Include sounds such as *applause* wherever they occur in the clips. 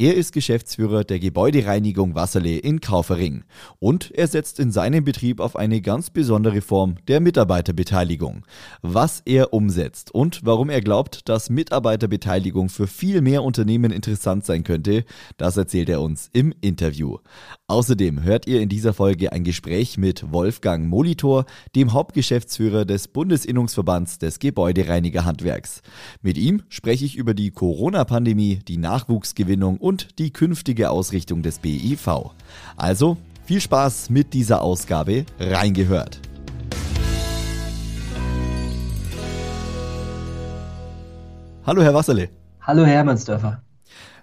Er ist Geschäftsführer der Gebäudereinigung Wasserle in Kaufering und er setzt in seinem Betrieb auf eine ganz besondere Form der Mitarbeiterbeteiligung. Was er umsetzt und warum er glaubt, dass Mitarbeiterbeteiligung für viel mehr Unternehmen interessant sein könnte, das erzählt er uns im Interview. Außerdem hört ihr in dieser Folge ein Gespräch mit Wolfgang Molitor, dem Hauptgeschäftsführer des Bundesinnungsverbands des Gebäudereinigerhandwerks. Mit ihm spreche spreche ich über die Corona-Pandemie, die Nachwuchsgewinnung und die künftige Ausrichtung des BIV. Also viel Spaß mit dieser Ausgabe reingehört. Hallo Herr Wasserle. Hallo Herr Hermannsdörfer.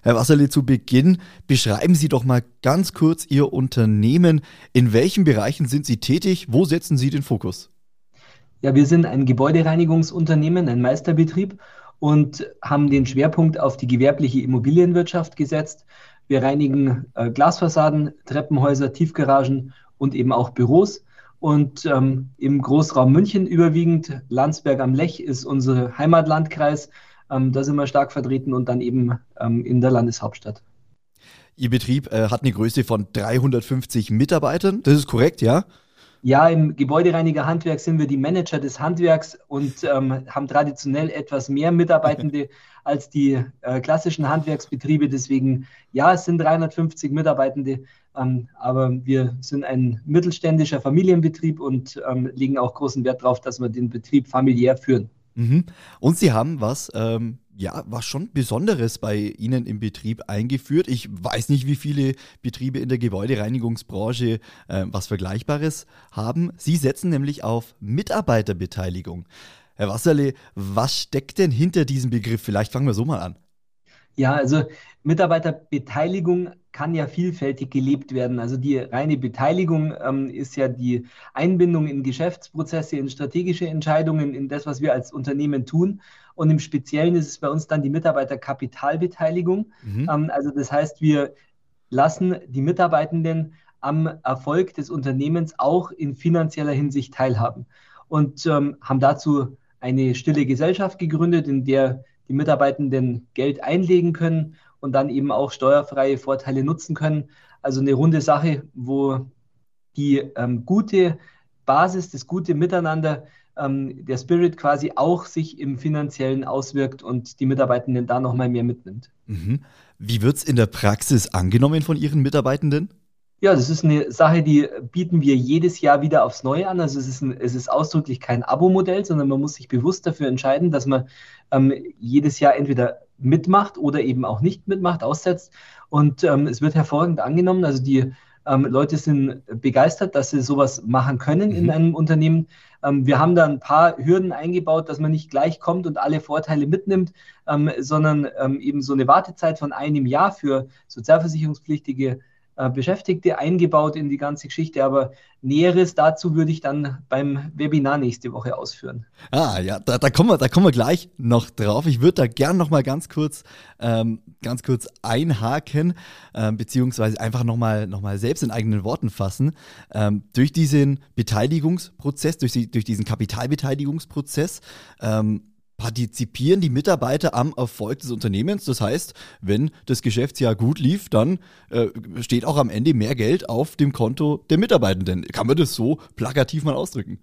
Herr Wasserle, zu Beginn beschreiben Sie doch mal ganz kurz Ihr Unternehmen. In welchen Bereichen sind Sie tätig? Wo setzen Sie den Fokus? Ja, wir sind ein Gebäudereinigungsunternehmen, ein Meisterbetrieb und haben den Schwerpunkt auf die gewerbliche Immobilienwirtschaft gesetzt. Wir reinigen äh, Glasfassaden, Treppenhäuser, Tiefgaragen und eben auch Büros. Und ähm, im Großraum München überwiegend, Landsberg am Lech ist unser Heimatlandkreis. Ähm, da sind wir stark vertreten und dann eben ähm, in der Landeshauptstadt. Ihr Betrieb äh, hat eine Größe von 350 Mitarbeitern. Das ist korrekt, ja? Ja, im Gebäudereinigerhandwerk sind wir die Manager des Handwerks und ähm, haben traditionell etwas mehr Mitarbeitende *laughs* als die äh, klassischen Handwerksbetriebe. Deswegen, ja, es sind 350 Mitarbeitende, ähm, aber wir sind ein mittelständischer Familienbetrieb und ähm, legen auch großen Wert darauf, dass wir den Betrieb familiär führen. Mhm. Und Sie haben was ähm, ja, was schon Besonderes bei Ihnen im Betrieb eingeführt. Ich weiß nicht, wie viele Betriebe in der Gebäudereinigungsbranche äh, was Vergleichbares haben. Sie setzen nämlich auf Mitarbeiterbeteiligung. Herr Wasserle, was steckt denn hinter diesem Begriff? Vielleicht fangen wir so mal an. Ja, also Mitarbeiterbeteiligung kann ja vielfältig gelebt werden. Also die reine Beteiligung ähm, ist ja die Einbindung in Geschäftsprozesse, in strategische Entscheidungen, in das, was wir als Unternehmen tun. Und im Speziellen ist es bei uns dann die Mitarbeiterkapitalbeteiligung. Mhm. Ähm, also das heißt, wir lassen die Mitarbeitenden am Erfolg des Unternehmens auch in finanzieller Hinsicht teilhaben. Und ähm, haben dazu eine stille Gesellschaft gegründet, in der die Mitarbeitenden Geld einlegen können und dann eben auch steuerfreie Vorteile nutzen können. Also eine runde Sache, wo die ähm, gute Basis, das gute Miteinander, ähm, der Spirit quasi auch sich im finanziellen auswirkt und die Mitarbeitenden da nochmal mehr mitnimmt. Mhm. Wie wird es in der Praxis angenommen von Ihren Mitarbeitenden? Ja, das ist eine Sache, die bieten wir jedes Jahr wieder aufs Neue an. Also es ist, ein, es ist ausdrücklich kein Abo-Modell, sondern man muss sich bewusst dafür entscheiden, dass man ähm, jedes Jahr entweder mitmacht oder eben auch nicht mitmacht, aussetzt. Und ähm, es wird hervorragend angenommen. Also die ähm, Leute sind begeistert, dass sie sowas machen können mhm. in einem Unternehmen. Ähm, wir haben da ein paar Hürden eingebaut, dass man nicht gleich kommt und alle Vorteile mitnimmt, ähm, sondern ähm, eben so eine Wartezeit von einem Jahr für sozialversicherungspflichtige Beschäftigte eingebaut in die ganze Geschichte. Aber Näheres dazu würde ich dann beim Webinar nächste Woche ausführen. Ah, ja, da, da, kommen, wir, da kommen wir gleich noch drauf. Ich würde da gern noch mal ganz kurz, ähm, ganz kurz einhaken, ähm, beziehungsweise einfach noch mal, noch mal selbst in eigenen Worten fassen. Ähm, durch diesen Beteiligungsprozess, durch, die, durch diesen Kapitalbeteiligungsprozess, ähm, partizipieren die Mitarbeiter am Erfolg des Unternehmens. Das heißt, wenn das Geschäftsjahr gut lief, dann äh, steht auch am Ende mehr Geld auf dem Konto der Mitarbeitenden. Kann man das so plakativ mal ausdrücken?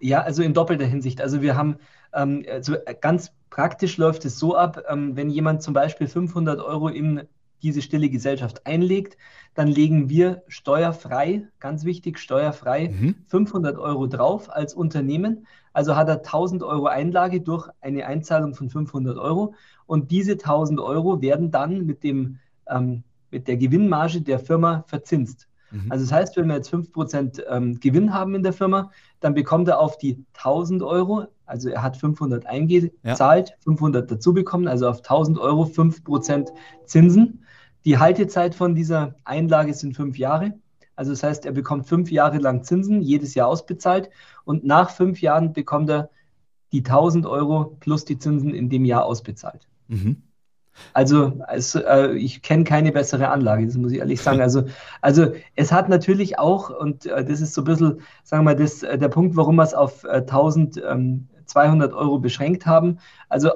Ja, also in doppelter Hinsicht. Also wir haben, ähm, also ganz praktisch läuft es so ab, ähm, wenn jemand zum Beispiel 500 Euro in diese stille Gesellschaft einlegt, dann legen wir steuerfrei, ganz wichtig, steuerfrei mhm. 500 Euro drauf als Unternehmen. Also hat er 1000 Euro Einlage durch eine Einzahlung von 500 Euro. Und diese 1000 Euro werden dann mit, dem, ähm, mit der Gewinnmarge der Firma verzinst. Mhm. Also das heißt, wenn wir jetzt 5% ähm, Gewinn haben in der Firma, dann bekommt er auf die 1000 Euro, also er hat 500 eingezahlt, ja. 500 dazu bekommen, also auf 1000 Euro 5% Zinsen. Die Haltezeit von dieser Einlage sind fünf Jahre. Also das heißt, er bekommt fünf Jahre lang Zinsen, jedes Jahr ausbezahlt und nach fünf Jahren bekommt er die 1000 Euro plus die Zinsen in dem Jahr ausbezahlt. Mhm. Also, also äh, ich kenne keine bessere Anlage, das muss ich ehrlich sagen. Also, also es hat natürlich auch, und äh, das ist so ein bisschen, sagen wir mal, das, äh, der Punkt, warum wir es auf äh, 1200 Euro beschränkt haben. Also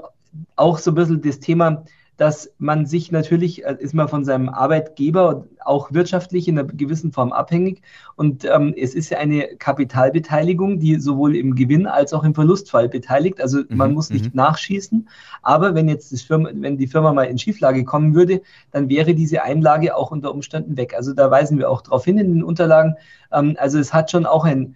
auch so ein bisschen das Thema, dass man sich natürlich, äh, ist man von seinem Arbeitgeber auch wirtschaftlich in einer gewissen Form abhängig. Und ähm, es ist ja eine Kapitalbeteiligung, die sowohl im Gewinn als auch im Verlustfall beteiligt. Also mhm, man muss nicht mhm. nachschießen. Aber wenn jetzt das Firma, wenn die Firma mal in Schieflage kommen würde, dann wäre diese Einlage auch unter Umständen weg. Also da weisen wir auch darauf hin in den Unterlagen. Ähm, also es hat schon auch ein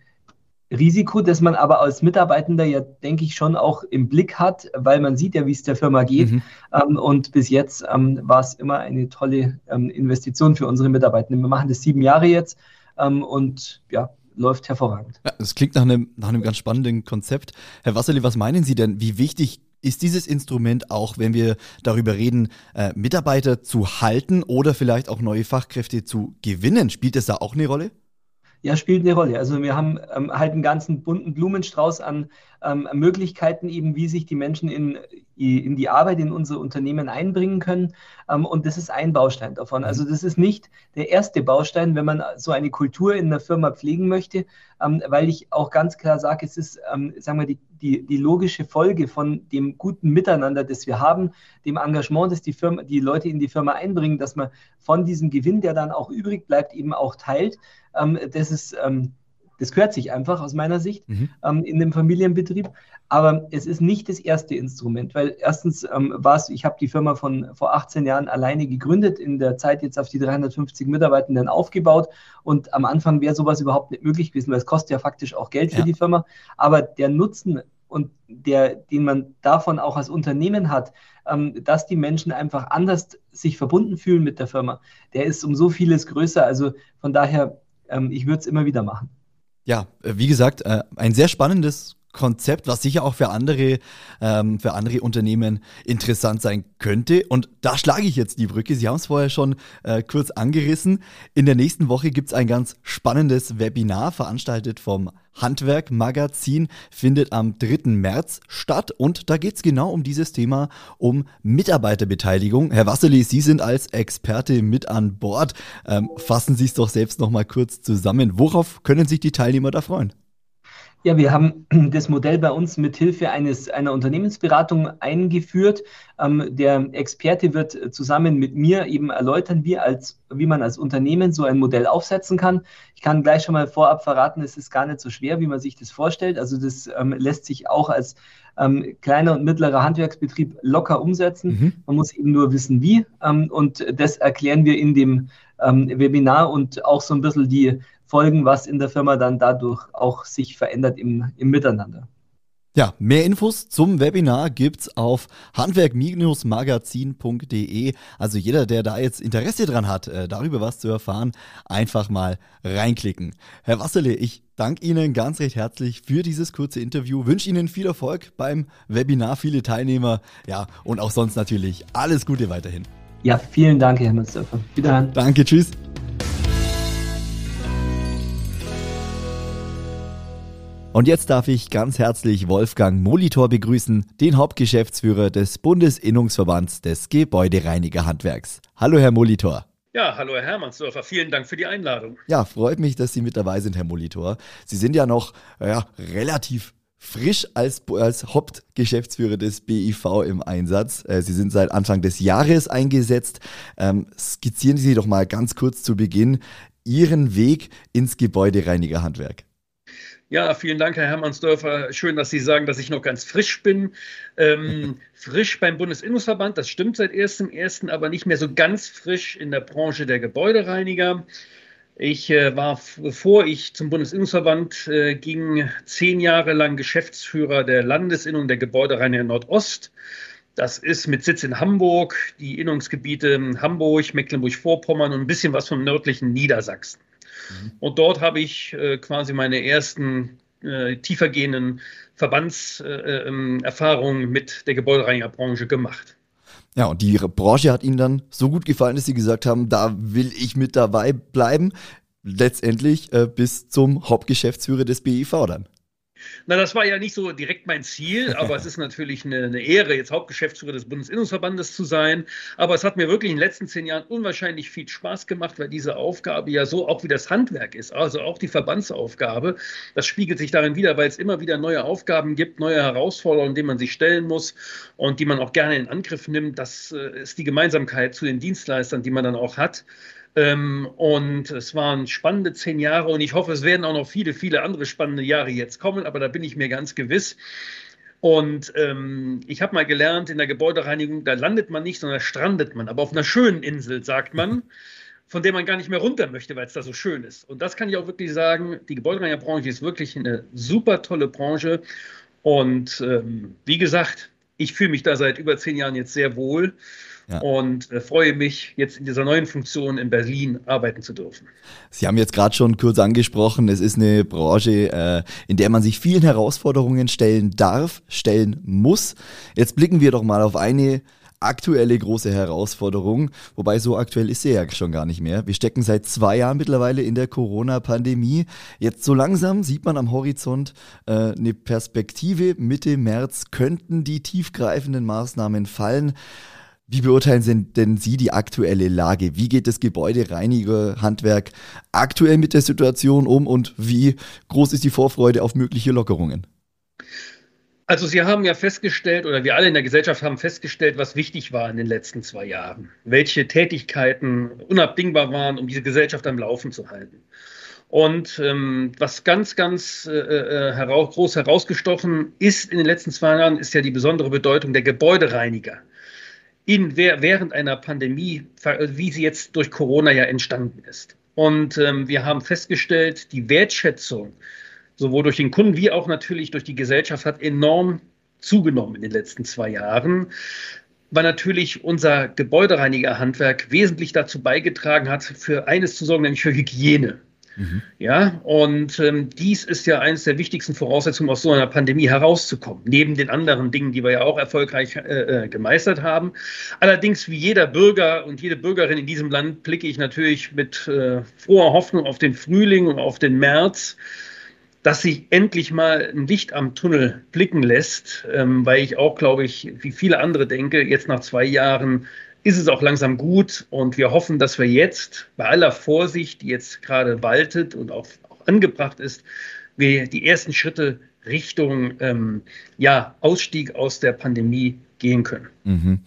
Risiko, das man aber als Mitarbeitender ja, denke ich, schon auch im Blick hat, weil man sieht ja, wie es der Firma geht. Mhm. Ähm, und bis jetzt ähm, war es immer eine tolle ähm, Investition für unsere Mitarbeitenden. Wir machen das sieben Jahre jetzt ähm, und ja, läuft hervorragend. Ja, das klingt nach einem, nach einem ganz spannenden Konzept. Herr Wasserli, was meinen Sie denn? Wie wichtig ist dieses Instrument auch, wenn wir darüber reden, äh, Mitarbeiter zu halten oder vielleicht auch neue Fachkräfte zu gewinnen? Spielt das da auch eine Rolle? Ja, spielt eine Rolle. Also wir haben ähm, halt einen ganzen bunten Blumenstrauß an ähm, Möglichkeiten, eben wie sich die Menschen in, in die Arbeit in unsere Unternehmen einbringen können. Ähm, und das ist ein Baustein davon. Also das ist nicht der erste Baustein, wenn man so eine Kultur in einer Firma pflegen möchte, ähm, weil ich auch ganz klar sage, es ist, ähm, sagen wir, die, die, die logische Folge von dem guten Miteinander, das wir haben, dem Engagement, das die Firma, die Leute in die Firma einbringen, dass man von diesem Gewinn, der dann auch übrig bleibt, eben auch teilt. Das ist, das gehört sich einfach aus meiner Sicht mhm. ähm, in dem Familienbetrieb. Aber es ist nicht das erste Instrument, weil erstens ähm, war es, ich habe die Firma von vor 18 Jahren alleine gegründet, in der Zeit jetzt auf die 350 Mitarbeitenden aufgebaut. Und am Anfang wäre sowas überhaupt nicht möglich gewesen, weil es kostet ja faktisch auch Geld für ja. die Firma. Aber der Nutzen und der, den man davon auch als Unternehmen hat, ähm, dass die Menschen einfach anders sich verbunden fühlen mit der Firma, der ist um so vieles größer. Also von daher ähm, ich würde es immer wieder machen. Ja, äh, wie gesagt, äh, ein sehr spannendes Konzept, was sicher auch für andere, ähm, für andere Unternehmen interessant sein könnte. Und da schlage ich jetzt die Brücke. Sie haben es vorher schon äh, kurz angerissen. In der nächsten Woche gibt es ein ganz spannendes Webinar, veranstaltet vom Handwerk Magazin, findet am 3. März statt. Und da geht es genau um dieses Thema, um Mitarbeiterbeteiligung. Herr Wasserli, Sie sind als Experte mit an Bord. Ähm, fassen Sie es doch selbst nochmal kurz zusammen. Worauf können sich die Teilnehmer da freuen? Ja, wir haben *clears throat* das Modell bei uns mit Hilfe eines, einer Unternehmensberatung eingeführt. Ähm, der Experte wird zusammen mit mir eben erläutern, wie, als, wie man als Unternehmen so ein Modell aufsetzen kann. Ich kann gleich schon mal vorab verraten, es ist gar nicht so schwer, wie man sich das vorstellt. Also das ähm, lässt sich auch als ähm, kleiner und mittlerer Handwerksbetrieb locker umsetzen. Mhm. Man muss eben nur wissen, wie. Ähm, und das erklären wir in dem ähm, Webinar und auch so ein bisschen die Folgen, was in der Firma dann dadurch auch sich verändert im, im Miteinander. Ja, mehr Infos zum Webinar gibt's auf handwerk-magazin.de. Also jeder, der da jetzt Interesse dran hat, äh, darüber was zu erfahren, einfach mal reinklicken. Herr Wasserle, ich danke Ihnen ganz recht herzlich für dieses kurze Interview. Wünsche Ihnen viel Erfolg beim Webinar, viele Teilnehmer, ja, und auch sonst natürlich alles Gute weiterhin. Ja, vielen Dank, Herr Mustafa. Wiederhören. Danke, tschüss. Und jetzt darf ich ganz herzlich Wolfgang Molitor begrüßen, den Hauptgeschäftsführer des Bundesinnungsverbands des Gebäudereinigerhandwerks. Hallo, Herr Molitor. Ja, hallo Herr Hermannsdorfer, vielen Dank für die Einladung. Ja, freut mich, dass Sie mit dabei sind, Herr Molitor. Sie sind ja noch ja, relativ frisch als, als Hauptgeschäftsführer des BIV im Einsatz. Äh, Sie sind seit Anfang des Jahres eingesetzt. Ähm, skizzieren Sie doch mal ganz kurz zu Beginn Ihren Weg ins Gebäudereinigerhandwerk. Ja, vielen Dank, Herr Hermannsdörfer. Schön, dass Sie sagen, dass ich noch ganz frisch bin. Ähm, *laughs* frisch beim Bundesinnungsverband, das stimmt seit 1.1., aber nicht mehr so ganz frisch in der Branche der Gebäudereiniger. Ich äh, war, bevor ich zum Bundesinnungsverband äh, ging, zehn Jahre lang Geschäftsführer der Landesinnung der Gebäudereiniger Nordost. Das ist mit Sitz in Hamburg, die Innungsgebiete Hamburg, Mecklenburg-Vorpommern und ein bisschen was vom nördlichen Niedersachsen. Mhm. Und dort habe ich äh, quasi meine ersten äh, tiefergehenden Verbandserfahrungen äh, ähm, mit der Gebäudereinigerbranche gemacht. Ja, und die Branche hat Ihnen dann so gut gefallen, dass Sie gesagt haben, da will ich mit dabei bleiben. letztendlich äh, bis zum Hauptgeschäftsführer des BIV dann. Na, das war ja nicht so direkt mein Ziel, *laughs* aber es ist natürlich eine, eine, Ehre, jetzt Hauptgeschäftsführer des Bundesinnungsverbandes zu sein. Aber es hat mir wirklich in den letzten zehn Jahren unwahrscheinlich viel Spaß gemacht, weil diese Aufgabe ja so auch wie das Handwerk ist, also auch die Verbandsaufgabe. Das spiegelt sich darin wieder, weil es immer wieder neue Aufgaben gibt, neue Herausforderungen, denen man sich stellen muss und die man auch gerne in Angriff nimmt. Das äh, ist die Gemeinsamkeit zu den Dienstleistern, die man dann auch hat. Ähm, und es waren spannende zehn Jahre und ich hoffe, es werden auch noch viele, viele andere spannende Jahre jetzt kommen, aber da bin ich mir ganz gewiss. Und ähm, ich habe mal gelernt, in der Gebäudereinigung, da landet man nicht, sondern strandet man. Aber auf einer schönen Insel, sagt man, von der man gar nicht mehr runter möchte, weil es da so schön ist. Und das kann ich auch wirklich sagen, die Gebäudereinigerbranche ist wirklich eine super tolle Branche. Und ähm, wie gesagt, ich fühle mich da seit über zehn Jahren jetzt sehr wohl. Ja. Und äh, freue mich, jetzt in dieser neuen Funktion in Berlin arbeiten zu dürfen. Sie haben jetzt gerade schon kurz angesprochen, es ist eine Branche, äh, in der man sich vielen Herausforderungen stellen darf, stellen muss. Jetzt blicken wir doch mal auf eine aktuelle große Herausforderung, wobei so aktuell ist sie ja schon gar nicht mehr. Wir stecken seit zwei Jahren mittlerweile in der Corona-Pandemie. Jetzt so langsam sieht man am Horizont äh, eine Perspektive. Mitte März könnten die tiefgreifenden Maßnahmen fallen. Wie beurteilen denn Sie die aktuelle Lage? Wie geht das Gebäudereinigerhandwerk aktuell mit der Situation um und wie groß ist die Vorfreude auf mögliche Lockerungen? Also Sie haben ja festgestellt, oder wir alle in der Gesellschaft haben festgestellt, was wichtig war in den letzten zwei Jahren. Welche Tätigkeiten unabdingbar waren, um diese Gesellschaft am Laufen zu halten. Und ähm, was ganz, ganz äh, äh heraus, groß herausgestochen ist in den letzten zwei Jahren, ist ja die besondere Bedeutung der Gebäudereiniger in, während einer Pandemie, wie sie jetzt durch Corona ja entstanden ist. Und ähm, wir haben festgestellt, die Wertschätzung sowohl durch den Kunden wie auch natürlich durch die Gesellschaft hat enorm zugenommen in den letzten zwei Jahren, weil natürlich unser Gebäudereinigerhandwerk wesentlich dazu beigetragen hat, für eines zu sorgen, nämlich für Hygiene. Mhm. Ja, und ähm, dies ist ja eines der wichtigsten Voraussetzungen, aus so einer Pandemie herauszukommen, neben den anderen Dingen, die wir ja auch erfolgreich äh, äh, gemeistert haben. Allerdings, wie jeder Bürger und jede Bürgerin in diesem Land, blicke ich natürlich mit äh, froher Hoffnung auf den Frühling und auf den März, dass sich endlich mal ein Licht am Tunnel blicken lässt, ähm, weil ich auch, glaube ich, wie viele andere denke, jetzt nach zwei Jahren ist es auch langsam gut und wir hoffen, dass wir jetzt bei aller Vorsicht, die jetzt gerade waltet und auch, auch angebracht ist, wir die ersten Schritte Richtung ähm, ja, Ausstieg aus der Pandemie gehen können. Mhm.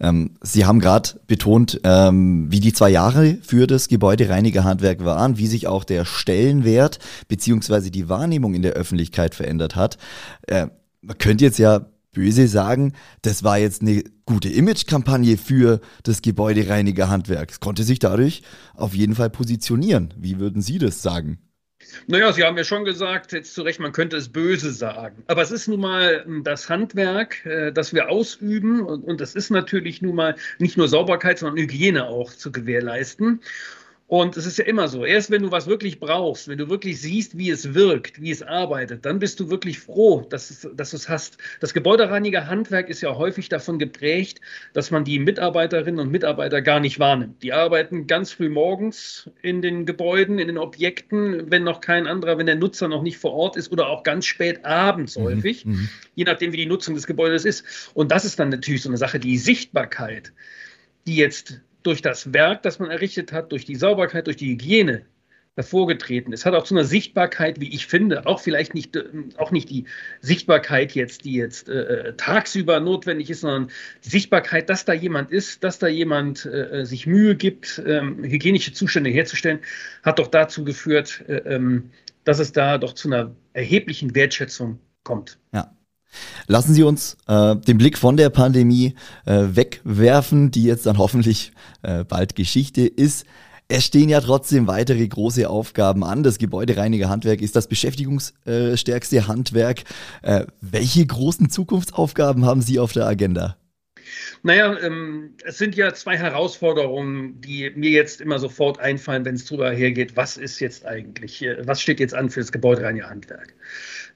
Ähm, Sie haben gerade betont, ähm, wie die zwei Jahre für das Gebäudereinigerhandwerk waren, wie sich auch der Stellenwert beziehungsweise die Wahrnehmung in der Öffentlichkeit verändert hat. Äh, man könnte jetzt ja böse sagen, das war jetzt eine gute Imagekampagne für das Gebäudereinigerhandwerk. Es konnte sich dadurch auf jeden Fall positionieren. Wie würden Sie das sagen? Naja, Sie haben ja schon gesagt, jetzt zu Recht, man könnte es böse sagen. Aber es ist nun mal hm, das Handwerk, äh, das wir ausüben. Und es ist natürlich nun mal nicht nur Sauberkeit, sondern Hygiene auch zu gewährleisten. Und es ist ja immer so, erst wenn du was wirklich brauchst, wenn du wirklich siehst, wie es wirkt, wie es arbeitet, dann bist du wirklich froh, dass, es, dass du es hast. Das Gebäudereiniger-Handwerk ist ja häufig davon geprägt, dass man die Mitarbeiterinnen und Mitarbeiter gar nicht wahrnimmt. Die arbeiten ganz früh morgens in den Gebäuden, in den Objekten, wenn noch kein anderer, wenn der Nutzer noch nicht vor Ort ist oder auch ganz spät abends mhm. häufig, mhm. je nachdem, wie die Nutzung des Gebäudes ist. Und das ist dann natürlich so eine Sache, die Sichtbarkeit, die jetzt durch das Werk, das man errichtet hat, durch die Sauberkeit, durch die Hygiene hervorgetreten ist. Hat auch zu einer Sichtbarkeit, wie ich finde, auch vielleicht nicht, äh, auch nicht die Sichtbarkeit jetzt, die jetzt äh, äh, tagsüber notwendig ist, sondern die Sichtbarkeit, dass da jemand ist, dass da jemand äh, äh sich Mühe gibt, ähm, hygienische Zustände herzustellen, hat doch dazu geführt, äh, ähm, dass es da doch zu einer erheblichen Wertschätzung kommt. Ja. Lassen Sie uns äh, den Blick von der Pandemie äh, wegwerfen, die jetzt dann hoffentlich äh, bald Geschichte ist. Es stehen ja trotzdem weitere große Aufgaben an. Das Gebäudereinigerhandwerk ist das beschäftigungsstärkste Handwerk. Äh, welche großen Zukunftsaufgaben haben Sie auf der Agenda? Naja, ähm, es sind ja zwei Herausforderungen, die mir jetzt immer sofort einfallen, wenn es drüber hergeht, was ist jetzt eigentlich, was steht jetzt an für das Gebäudereinigerhandwerk?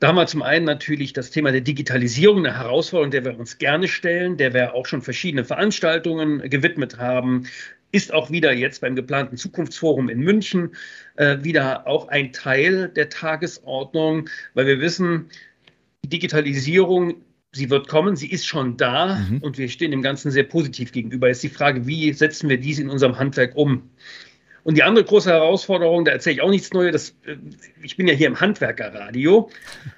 Da haben wir zum einen natürlich das Thema der Digitalisierung, eine Herausforderung, der wir uns gerne stellen, der wir auch schon verschiedene Veranstaltungen gewidmet haben ist auch wieder jetzt beim geplanten Zukunftsforum in München äh, wieder auch ein Teil der Tagesordnung, weil wir wissen, Digitalisierung sie wird kommen, sie ist schon da mhm. und wir stehen dem Ganzen sehr positiv gegenüber. Jetzt die Frage, wie setzen wir dies in unserem Handwerk um? Und die andere große Herausforderung, da erzähle ich auch nichts Neues, das, äh, ich bin ja hier im Handwerkerradio,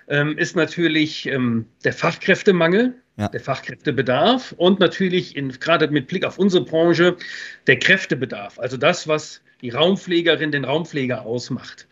ähm, ist natürlich ähm, der Fachkräftemangel, ja. der Fachkräftebedarf und natürlich in, gerade mit Blick auf unsere Branche der Kräftebedarf, also das, was die Raumpflegerin, den Raumpfleger ausmacht.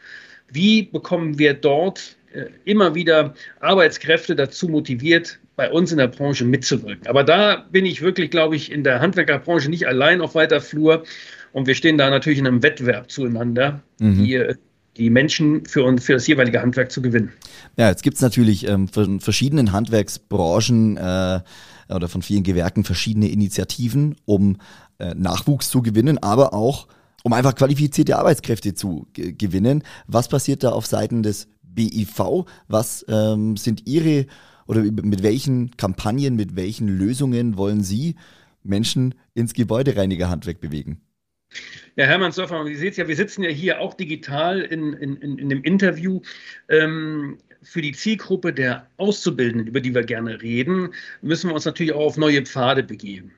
Wie bekommen wir dort äh, immer wieder Arbeitskräfte dazu motiviert, bei uns in der Branche mitzuwirken? Aber da bin ich wirklich, glaube ich, in der Handwerkerbranche nicht allein auf weiter Flur. Und wir stehen da natürlich in einem Wettbewerb zueinander, mhm. die, die Menschen für, uns, für das jeweilige Handwerk zu gewinnen. Ja, jetzt gibt es natürlich ähm, von verschiedenen Handwerksbranchen äh, oder von vielen Gewerken verschiedene Initiativen, um äh, Nachwuchs zu gewinnen, aber auch um einfach qualifizierte Arbeitskräfte zu gewinnen. Was passiert da auf Seiten des BIV? Was ähm, sind Ihre oder mit welchen Kampagnen, mit welchen Lösungen wollen Sie Menschen ins Gebäudereinigerhandwerk bewegen? Ja, Hermann Surfer, Sie sehen es ja, wir sitzen ja hier auch digital in, in, in, dem Interview. Ähm, für die Zielgruppe der Auszubildenden, über die wir gerne reden, müssen wir uns natürlich auch auf neue Pfade begeben.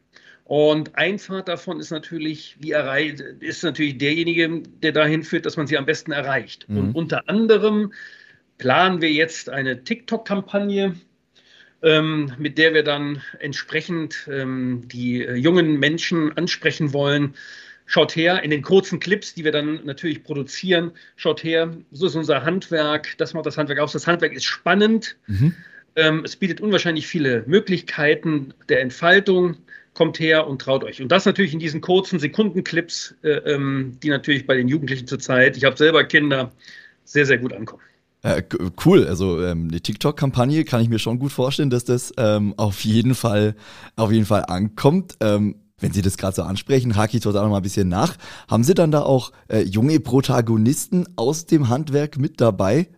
Und ein Pfad davon ist natürlich, wie erreicht, ist natürlich derjenige, der dahin führt, dass man sie am besten erreicht. Mhm. Und unter anderem planen wir jetzt eine TikTok-Kampagne, ähm, mit der wir dann entsprechend ähm, die äh, jungen Menschen ansprechen wollen, Schaut her, in den kurzen Clips, die wir dann natürlich produzieren, schaut her, so ist unser Handwerk, das macht das Handwerk aus. Das Handwerk ist spannend, mhm. ähm, es bietet unwahrscheinlich viele Möglichkeiten der Entfaltung. Kommt her und traut euch. Und das natürlich in diesen kurzen Sekundenclips, äh, ähm, die natürlich bei den Jugendlichen zurzeit, ich habe selber Kinder, sehr, sehr gut ankommen. Äh, cool, also ähm, die TikTok-Kampagne kann ich mir schon gut vorstellen, dass das ähm, auf jeden Fall auf jeden Fall ankommt. Ähm, wenn Sie das gerade so ansprechen, hake ich dort auch noch mal ein bisschen nach. Haben Sie dann da auch äh, junge Protagonisten aus dem Handwerk mit dabei?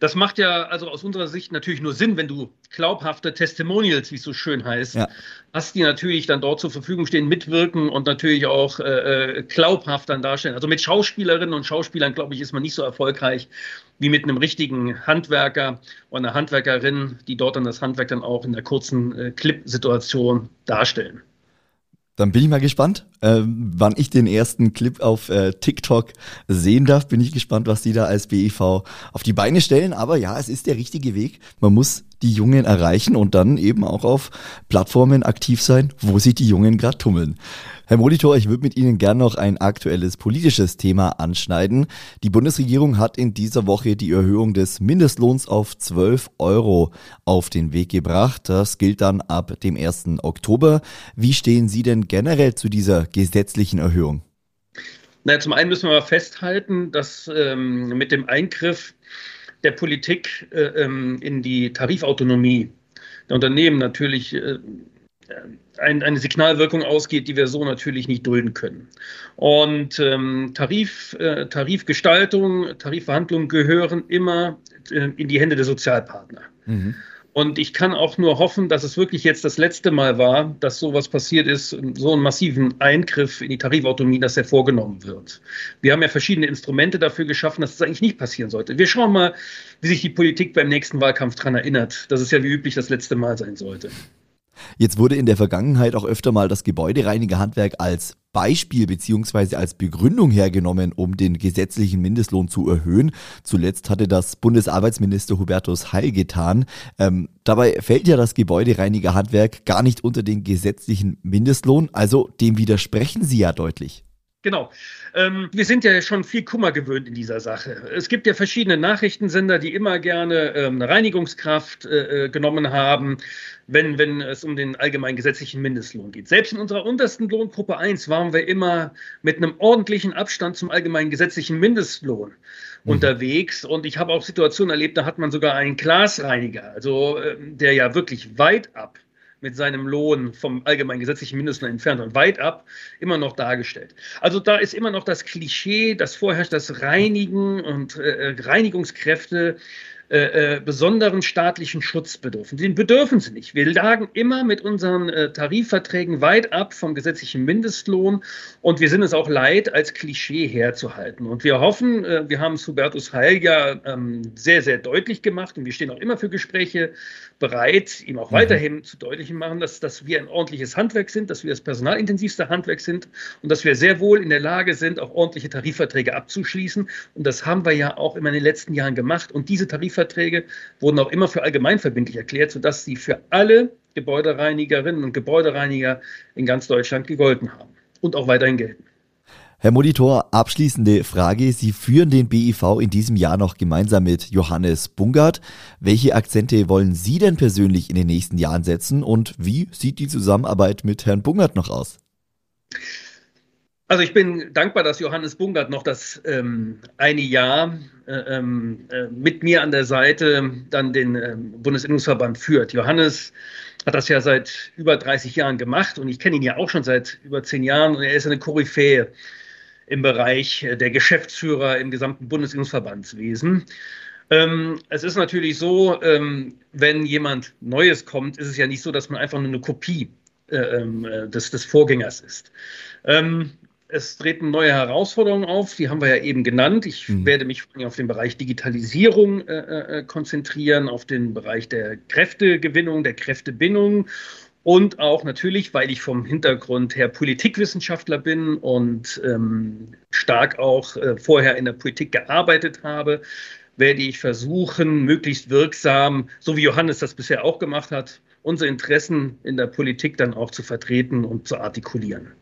Das macht ja also aus unserer Sicht natürlich nur Sinn, wenn du glaubhafte Testimonials, wie es so schön heißt, ja. hast, die natürlich dann dort zur Verfügung stehen, mitwirken und natürlich auch äh, äh glaubhaft dann darstellen. Also mit Schauspielerinnen und Schauspielern, glaube ich, ist man nicht so erfolgreich wie mit einem richtigen Handwerker oder einer Handwerkerin, die dort dann das Handwerk dann auch in der kurzen äh, Clip-Situation darstellen. Dann bin ich mal gespannt, äh, wann ich den ersten Clip auf äh, TikTok sehen darf. Bin ich gespannt, was die da als BEV auf die Beine stellen. Aber ja, es ist der richtige Weg. Man muss die Jungen erreichen und dann eben auch auf Plattformen aktiv sein, wo sich die Jungen gerade tummeln. Herr Molitor, ich würde mit Ihnen gern noch ein aktuelles politisches Thema anschneiden. Die Bundesregierung hat in dieser Woche die Erhöhung des Mindestlohns auf 12 Euro auf den Weg gebracht. Das gilt dann ab dem 1. Oktober. Wie stehen Sie denn generell zu dieser gesetzlichen Erhöhung? Na, zum einen müssen wir festhalten, dass ähm, mit dem Eingriff der Politik äh, ähm, in die Tarifautonomie der Unternehmen natürlich äh, ein, eine Signalwirkung ausgeht, die wir so natürlich nicht dulden können. Und ähm, Tarif, äh, Tarifgestaltung, Tarifverhandlungen gehören immer äh, in die Hände der Sozialpartner. Mhm. Und ich kann auch nur hoffen, dass es wirklich jetzt das letzte Mal war, dass sowas passiert ist, so einen massiven Eingriff in die Tarifautonomie, dass er vorgenommen wird. Wir haben ja verschiedene Instrumente dafür geschaffen, dass es das eigentlich nicht passieren sollte. Wir schauen mal, wie sich die Politik beim nächsten Wahlkampf daran erinnert, dass es ja wie üblich das letzte Mal sein sollte. Jetzt wurde in der Vergangenheit auch öfter mal das Gebäudereinigerhandwerk als Beispiel beziehungsweise als Begründung hergenommen, um den gesetzlichen Mindestlohn zu erhöhen. Zuletzt hatte das Bundesarbeitsminister Hubertus Heil getan. Ähm, dabei fällt ja das Gebäudereinigerhandwerk gar nicht unter den gesetzlichen Mindestlohn, also dem widersprechen Sie ja deutlich. Genau. Ähm, wir sind ja schon viel Kummer gewöhnt in dieser Sache. Es gibt ja verschiedene Nachrichtensender, die immer gerne ähm, eine Reinigungskraft äh, äh, genommen haben, wenn, wenn es um den allgemeinen gesetzlichen Mindestlohn geht. Selbst in unserer untersten Lohngruppe 1 waren wir immer mit einem ordentlichen Abstand zum allgemeinen gesetzlichen Mindestlohn mhm. unterwegs. Und ich habe auch Situationen erlebt, da hat man sogar einen Glasreiniger, also äh, der ja wirklich weit ab mit seinem Lohn vom allgemeinen gesetzlichen Mindestlohn entfernt und weit ab immer noch dargestellt. Also da ist immer noch das Klischee, das vorherrscht, dass Reinigen und äh, Reinigungskräfte äh, äh, besonderen staatlichen Schutz bedürfen. Den bedürfen sie nicht. Wir lagen immer mit unseren äh, Tarifverträgen weit ab vom gesetzlichen Mindestlohn und wir sind es auch leid, als Klischee herzuhalten. Und wir hoffen, äh, wir haben es Hubertus Heil ja ähm, sehr, sehr deutlich gemacht und wir stehen auch immer für Gespräche bereit, ihm auch mhm. weiterhin zu deutlich machen, dass, dass wir ein ordentliches Handwerk sind, dass wir das personalintensivste Handwerk sind und dass wir sehr wohl in der Lage sind, auch ordentliche Tarifverträge abzuschließen. Und das haben wir ja auch immer in den letzten Jahren gemacht. Und diese Tarifverträge wurden auch immer für allgemeinverbindlich erklärt, sodass sie für alle Gebäudereinigerinnen und Gebäudereiniger in ganz Deutschland gegolten haben und auch weiterhin gelten. Herr Monitor, abschließende Frage. Sie führen den BIV in diesem Jahr noch gemeinsam mit Johannes Bungard. Welche Akzente wollen Sie denn persönlich in den nächsten Jahren setzen und wie sieht die Zusammenarbeit mit Herrn Bungard noch aus? Also ich bin dankbar, dass Johannes Bungard noch das ähm, eine Jahr mit mir an der Seite dann den äh, Bundesinnungsverband führt. Johannes hat das ja seit über 30 Jahren gemacht und ich kenne ihn ja auch schon seit über zehn Jahren und er ist eine Koryphäe im Bereich der Geschäftsführer im gesamten Bundesinnungsverbandswesen. Ähm, es ist natürlich so, ähm, wenn jemand Neues kommt, ist es ja nicht so, dass man einfach nur eine Kopie äh, ähm, äh des, des Vorgängers ist. Ähm, es treten neue Herausforderungen auf, die haben wir ja eben genannt. Ich mhm. werde mich auf den Bereich Digitalisierung äh, äh, konzentrieren, auf den Bereich der Kräftegewinnung, der Kräftebindung und auch natürlich, weil ich vom Hintergrund her Politikwissenschaftler bin und ähm, stark auch äh, vorher in der Politik gearbeitet habe, werde ich versuchen, möglichst wirksam, so wie Johannes das bisher auch gemacht hat, unsere Interessen in der Politik dann auch zu vertreten und zu artikulieren.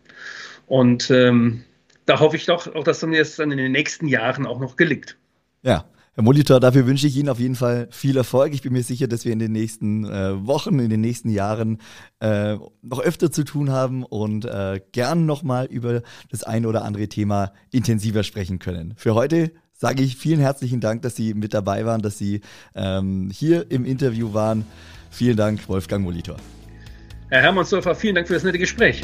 Und ähm, da hoffe ich doch auch, dass dann jetzt dann in den nächsten Jahren auch noch gelingt. Ja, Herr Molitor, dafür wünsche ich Ihnen auf jeden Fall viel Erfolg. Ich bin mir sicher, dass wir in den nächsten äh, Wochen, in den nächsten Jahren äh, noch öfter zu tun haben und äh, gern nochmal über das ein oder andere Thema intensiver sprechen können. Für heute sage ich vielen herzlichen Dank, dass Sie mit dabei waren, dass Sie ähm, hier im Interview waren. Vielen Dank, Wolfgang Molitor. Herr Hermannsdorfer, vielen Dank für das nette Gespräch.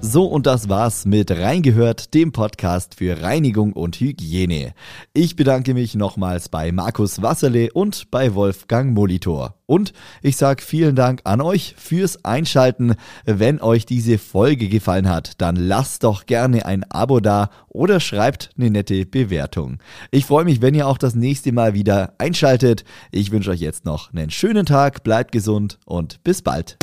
So, und das war's mit Reingehört, dem Podcast für Reinigung und Hygiene. Ich bedanke mich nochmals bei Markus Wasserle und bei Wolfgang Molitor. Und ich sage vielen Dank an euch fürs Einschalten. Wenn euch diese Folge gefallen hat, dann lasst doch gerne ein Abo da oder schreibt eine nette Bewertung. Ich freue mich, wenn ihr auch das nächste Mal wieder einschaltet. Ich wünsche euch jetzt noch einen schönen Tag, bleibt gesund und bis bald.